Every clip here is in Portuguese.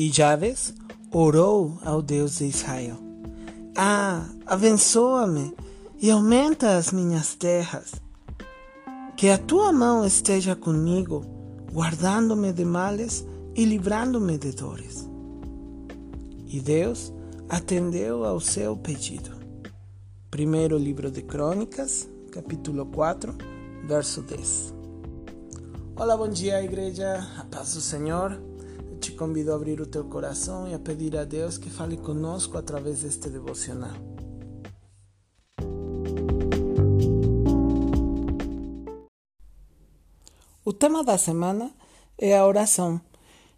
E Jabes orou ao Deus de Israel: Ah, abençoa-me e aumenta as minhas terras. Que a tua mão esteja comigo, guardando-me de males e livrando-me de dores. E Deus atendeu ao seu pedido. Primeiro livro de Crônicas, capítulo 4, verso 10. Olá, bom dia, igreja. A paz do Senhor. Te convido a abrir o teu coração e a pedir a Deus que fale conosco através deste devocional. O tema da semana é a oração.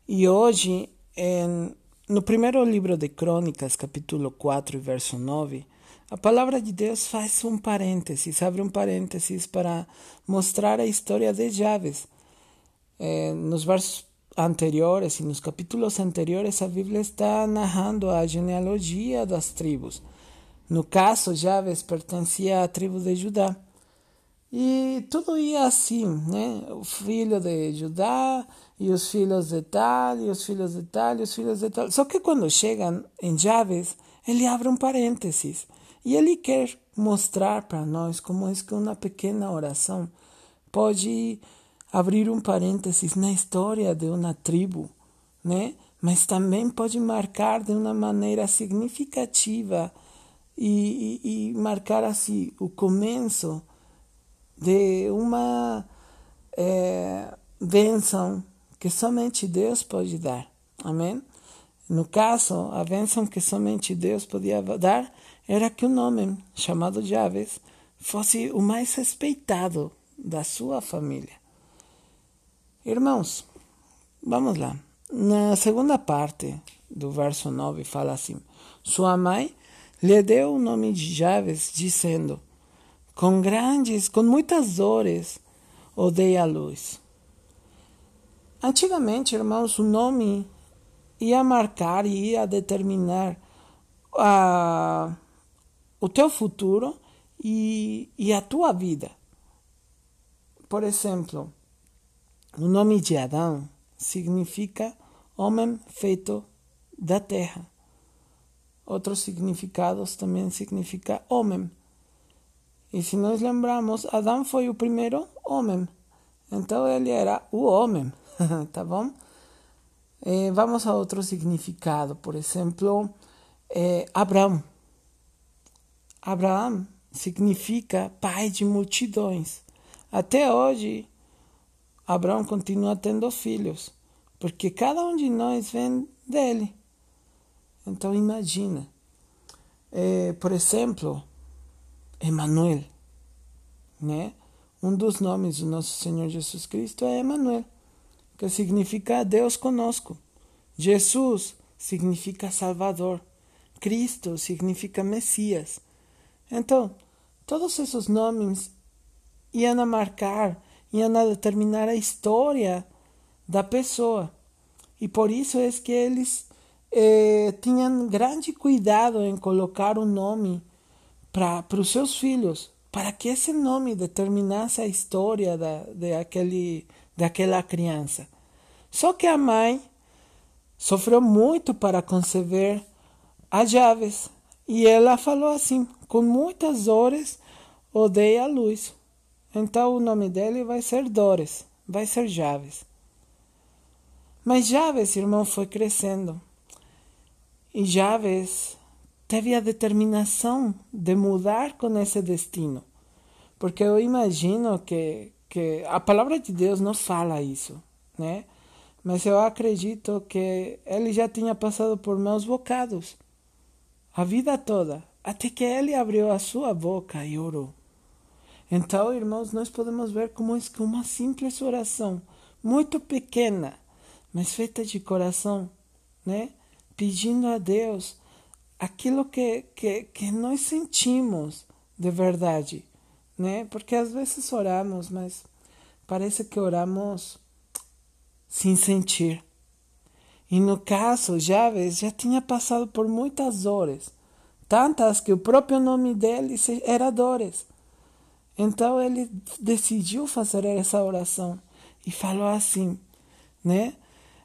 E hoje, em, no primeiro livro de Crônicas, capítulo 4, verso 9, a palavra de Deus faz um parênteses, abre um parênteses para mostrar a história de Javes. É, nos versos anteriores e nos capítulos anteriores, a Bíblia está narrando a genealogia das tribos. No caso, Javes pertencia à tribo de Judá. E tudo ia assim, né? O filho de Judá, e os filhos de tal, e os filhos de tal, e os filhos de tal. Só que quando chegam em Javes, ele abre um parênteses. E ele quer mostrar para nós como é que uma pequena oração pode abrir um parênteses na história de uma tribo, né? Mas também pode marcar de uma maneira significativa e, e, e marcar assim o começo de uma é, bênção que somente Deus pode dar. Amém? No caso, a bênção que somente Deus podia dar era que um homem chamado Javes fosse o mais respeitado da sua família. Irmãos, vamos lá. Na segunda parte do verso 9 fala assim: Sua mãe lhe deu o nome de Javes, dizendo: com grandes, com muitas dores, odeia a luz. Antigamente, irmãos, o nome ia marcar e ia determinar a, o teu futuro e, e a tua vida. Por exemplo, o nome de Adão significa homem feito da terra. Outros significados também significa homem e se nós lembramos, Adão foi o primeiro homem. Então ele era o homem, tá bom? Eh, vamos a outro significado. Por exemplo, eh, Abraão. Abraão significa pai de multidões. Até hoje, Abraão continua tendo filhos, porque cada um de nós vem dele. Então imagina. Eh, por exemplo, Emanuel, né? Um dos nomes do nosso Senhor Jesus Cristo é Emanuel, que significa Deus conosco. Jesus significa Salvador. Cristo significa Messias. Então, todos esses nomes iam a marcar, iam a determinar a história da pessoa. E por isso é que eles eh, tinham grande cuidado em colocar o um nome para os seus filhos, para que esse nome determinasse a história da, de aquele, daquela criança. Só que a mãe sofreu muito para conceber a Javes e ela falou assim: com muitas dores odeia a luz. Então o nome dele vai ser Dores, vai ser Javes. Mas Javes, irmão, foi crescendo. E Javes teve a determinação de mudar com esse destino. Porque eu imagino que, que a palavra de Deus não fala isso, né? Mas eu acredito que ele já tinha passado por meus bocados a vida toda, até que ele abriu a sua boca e orou. Então, irmãos, nós podemos ver como que uma simples oração, muito pequena, mas feita de coração, né? Pedindo a Deus aquilo que, que, que nós sentimos de verdade, né? Porque às vezes oramos, mas parece que oramos sem sentir. E no caso, Javes já tinha passado por muitas dores, tantas que o próprio nome dele era Dores. Então ele decidiu fazer essa oração e falou assim, né?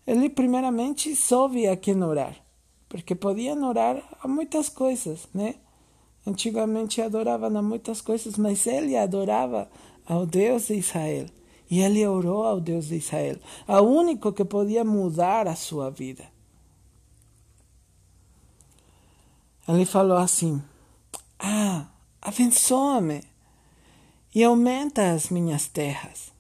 ele primeiramente soube a quem orar, porque podiam orar a muitas coisas, né? Antigamente adoravam a muitas coisas, mas ele adorava ao Deus de Israel. E ele orou ao Deus de Israel, ao único que podia mudar a sua vida. Ele falou assim: Ah, abençoa-me e aumenta as minhas terras.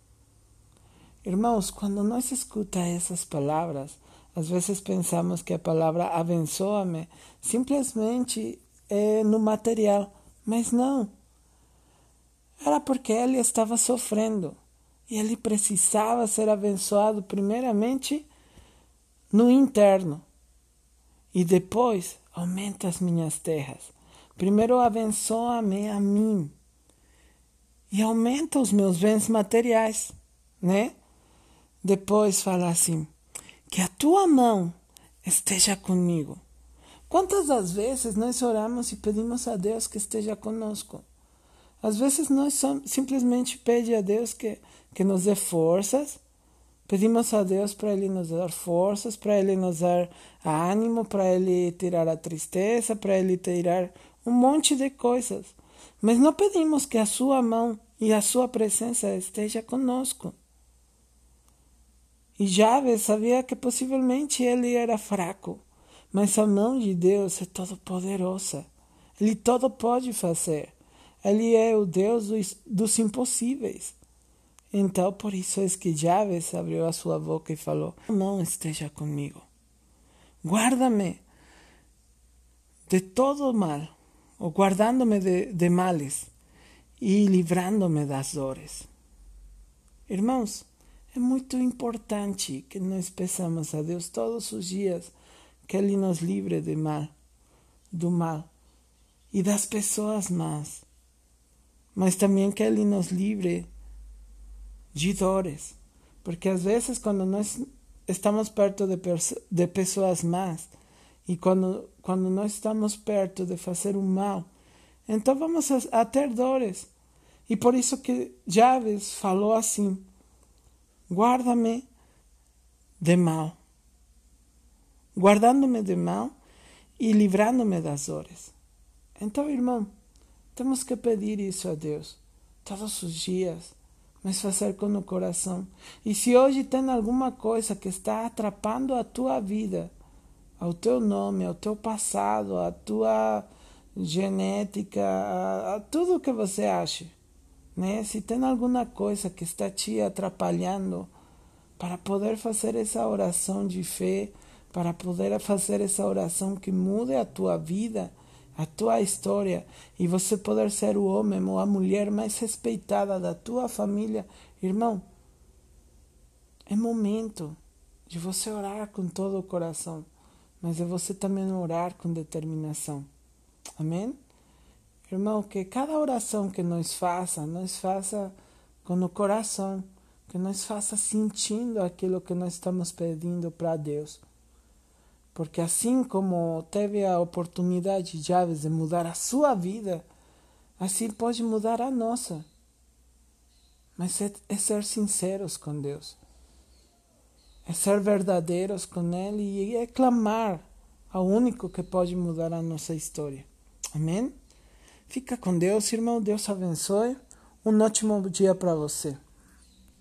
Irmãos, quando nós escutamos essas palavras, às vezes pensamos que a palavra abençoa-me simplesmente é no material, mas não. Era porque ele estava sofrendo e ele precisava ser abençoado primeiramente no interno e depois aumenta as minhas terras. Primeiro abençoa-me a mim e aumenta os meus bens materiais, né? Depois fala assim: que a tua mão esteja comigo. Quantas das vezes nós oramos e pedimos a Deus que esteja conosco? Às vezes nós simplesmente pedimos a Deus que, que nos dê forças, pedimos a Deus para Ele nos dar forças, para Ele nos dar ânimo, para Ele tirar a tristeza, para Ele tirar um monte de coisas. Mas não pedimos que a Sua mão e a Sua presença esteja conosco. E Jabes sabia que possivelmente ele era fraco, mas a mão de Deus é todo poderosa. Ele todo pode fazer. Ele é o Deus dos, dos impossíveis. Então, por isso é que Jabes abriu a sua boca e falou: Não esteja comigo. Guarda-me de todo mal, ou guardando-me de, de males e livrando-me das dores. Irmãos, é muito importante que nós peçamos a Deus todos os dias que Ele nos livre do mal, do mal e das pessoas más, mas também que Ele nos livre de dores, porque às vezes quando nós estamos perto de, de pessoas más e quando, quando nós estamos perto de fazer o mal, então vamos a, a ter dores. E por isso que Javes falou assim, guarda-me de mal, guardando-me de mal e livrando-me das dores. Então, irmão, temos que pedir isso a Deus todos os dias, mas fazer com o coração. E se hoje tem alguma coisa que está atrapando a tua vida, ao teu nome, ao teu passado, à tua genética, tudo que você acha, né? Se tem alguma coisa que está te atrapalhando para poder fazer essa oração de fé, para poder fazer essa oração que mude a tua vida, a tua história e você poder ser o homem ou a mulher mais respeitada da tua família, irmão, é momento de você orar com todo o coração, mas é você também orar com determinação. Amém? Irmão, que cada oração que nós faça, nós faça com o coração, que nós faça sentindo aquilo que nós estamos pedindo para Deus. Porque assim como teve a oportunidade de Javes de mudar a sua vida, assim pode mudar a nossa. Mas é, é ser sinceros com Deus. É ser verdadeiros com Ele e é clamar ao único que pode mudar a nossa história. Amém? Fica com Deus, irmão. Deus abençoe. Um ótimo dia para você.